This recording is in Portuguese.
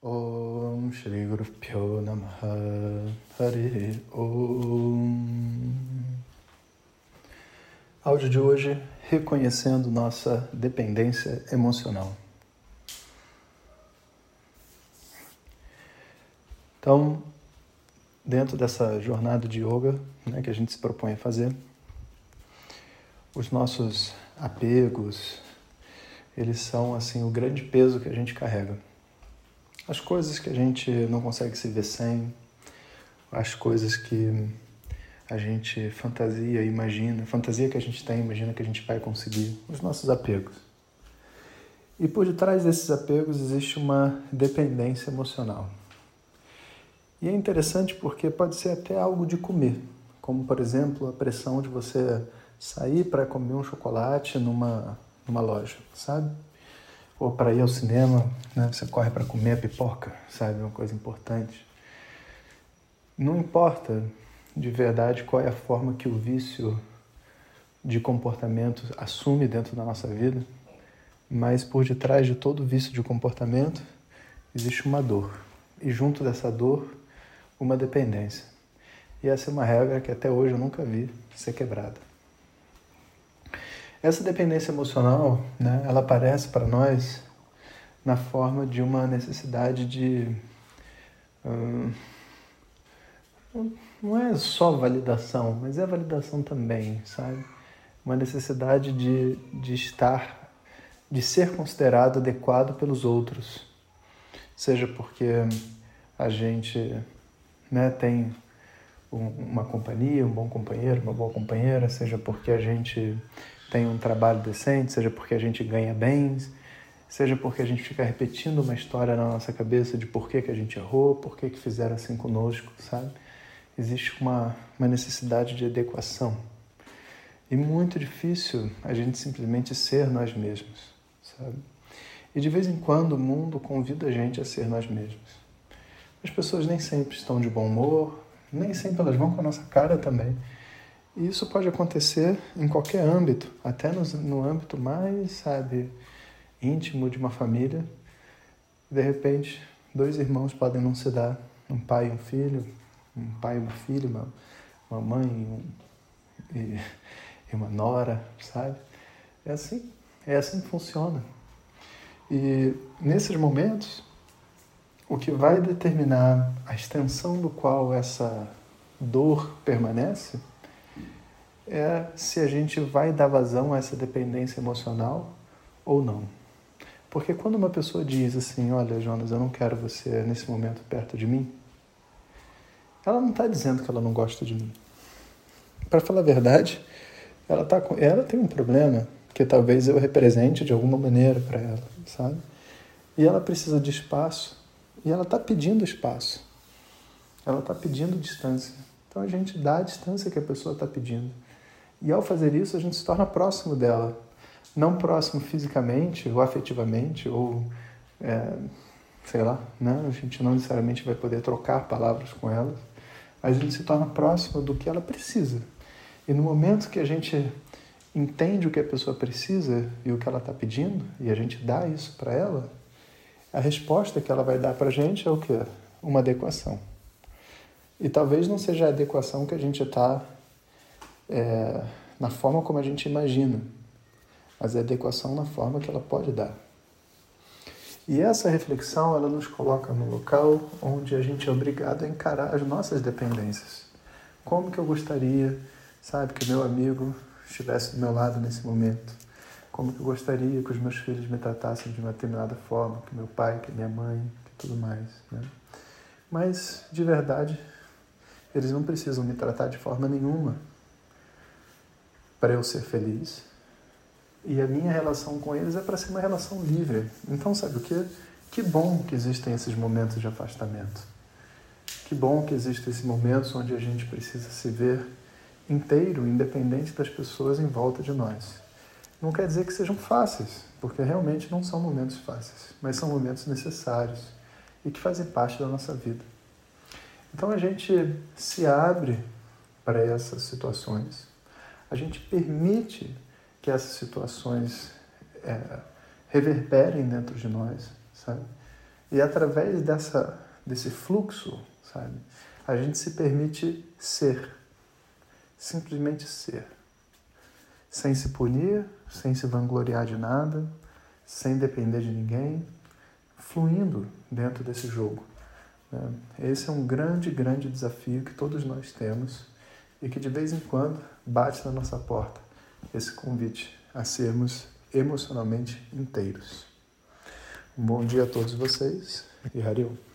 Om Shri Guru Pyo Namaha Hari Om Áudio de hoje reconhecendo nossa dependência emocional. Então, dentro dessa jornada de yoga né, que a gente se propõe a fazer, os nossos apegos, eles são assim o grande peso que a gente carrega as coisas que a gente não consegue se ver sem, as coisas que a gente fantasia, imagina, fantasia que a gente tem, imagina que a gente vai conseguir, os nossos apegos. E por detrás desses apegos existe uma dependência emocional. E é interessante porque pode ser até algo de comer, como por exemplo a pressão de você sair para comer um chocolate numa, numa loja, sabe? Ou para ir ao cinema, né? você corre para comer a pipoca, sabe? Uma coisa importante. Não importa de verdade qual é a forma que o vício de comportamento assume dentro da nossa vida, mas por detrás de todo vício de comportamento existe uma dor. E junto dessa dor, uma dependência. E essa é uma regra que até hoje eu nunca vi ser quebrada. Essa dependência emocional, né, ela aparece para nós na forma de uma necessidade de. Hum, não é só validação, mas é validação também, sabe? Uma necessidade de, de estar, de ser considerado adequado pelos outros. Seja porque a gente né, tem uma companhia, um bom companheiro, uma boa companheira, seja porque a gente tem um trabalho decente, seja porque a gente ganha bens, seja porque a gente fica repetindo uma história na nossa cabeça de por que, que a gente errou, por que, que fizeram assim conosco, sabe? Existe uma, uma necessidade de adequação. E muito difícil a gente simplesmente ser nós mesmos, sabe? E de vez em quando o mundo convida a gente a ser nós mesmos. As pessoas nem sempre estão de bom humor, nem sempre elas vão com a nossa cara também. E isso pode acontecer em qualquer âmbito, até no, no âmbito mais, sabe, íntimo de uma família. De repente, dois irmãos podem não se dar, um pai e um filho, um pai e uma filha, uma, uma mãe um, e, e uma nora, sabe? É assim, é assim que funciona. E nesses momentos, o que vai determinar a extensão do qual essa dor permanece é se a gente vai dar vazão a essa dependência emocional ou não. Porque quando uma pessoa diz assim, olha, Jonas, eu não quero você nesse momento perto de mim, ela não está dizendo que ela não gosta de mim. Para falar a verdade, ela, tá com, ela tem um problema que talvez eu represente de alguma maneira para ela, sabe? E ela precisa de espaço e ela está pedindo espaço. Ela está pedindo distância. Então a gente dá a distância que a pessoa está pedindo. E ao fazer isso, a gente se torna próximo dela. Não próximo fisicamente ou afetivamente, ou é, sei lá, né? a gente não necessariamente vai poder trocar palavras com ela, mas a gente se torna próximo do que ela precisa. E no momento que a gente entende o que a pessoa precisa e o que ela está pedindo, e a gente dá isso para ela, a resposta que ela vai dar para a gente é o quê? Uma adequação. E talvez não seja a adequação que a gente está é, na forma como a gente imagina, mas é adequação na forma que ela pode dar. E essa reflexão ela nos coloca no local onde a gente é obrigado a encarar as nossas dependências. Como que eu gostaria, sabe, que meu amigo estivesse do meu lado nesse momento? Como que eu gostaria que os meus filhos me tratassem de uma determinada forma, que meu pai, que minha mãe, que tudo mais, né? Mas de verdade, eles não precisam me tratar de forma nenhuma para eu ser feliz. E a minha relação com eles é para ser uma relação livre. Então, sabe o que? Que bom que existem esses momentos de afastamento. Que bom que existem esses momentos onde a gente precisa se ver inteiro, independente das pessoas em volta de nós. Não quer dizer que sejam fáceis, porque realmente não são momentos fáceis, mas são momentos necessários e que fazem parte da nossa vida. Então a gente se abre para essas situações a gente permite que essas situações é, reverberem dentro de nós, sabe? E através dessa, desse fluxo, sabe, a gente se permite ser, simplesmente ser, sem se punir, sem se vangloriar de nada, sem depender de ninguém, fluindo dentro desse jogo. Né? Esse é um grande, grande desafio que todos nós temos e que de vez em quando bate na nossa porta esse convite a sermos emocionalmente inteiros. Um bom dia a todos vocês e Hariom.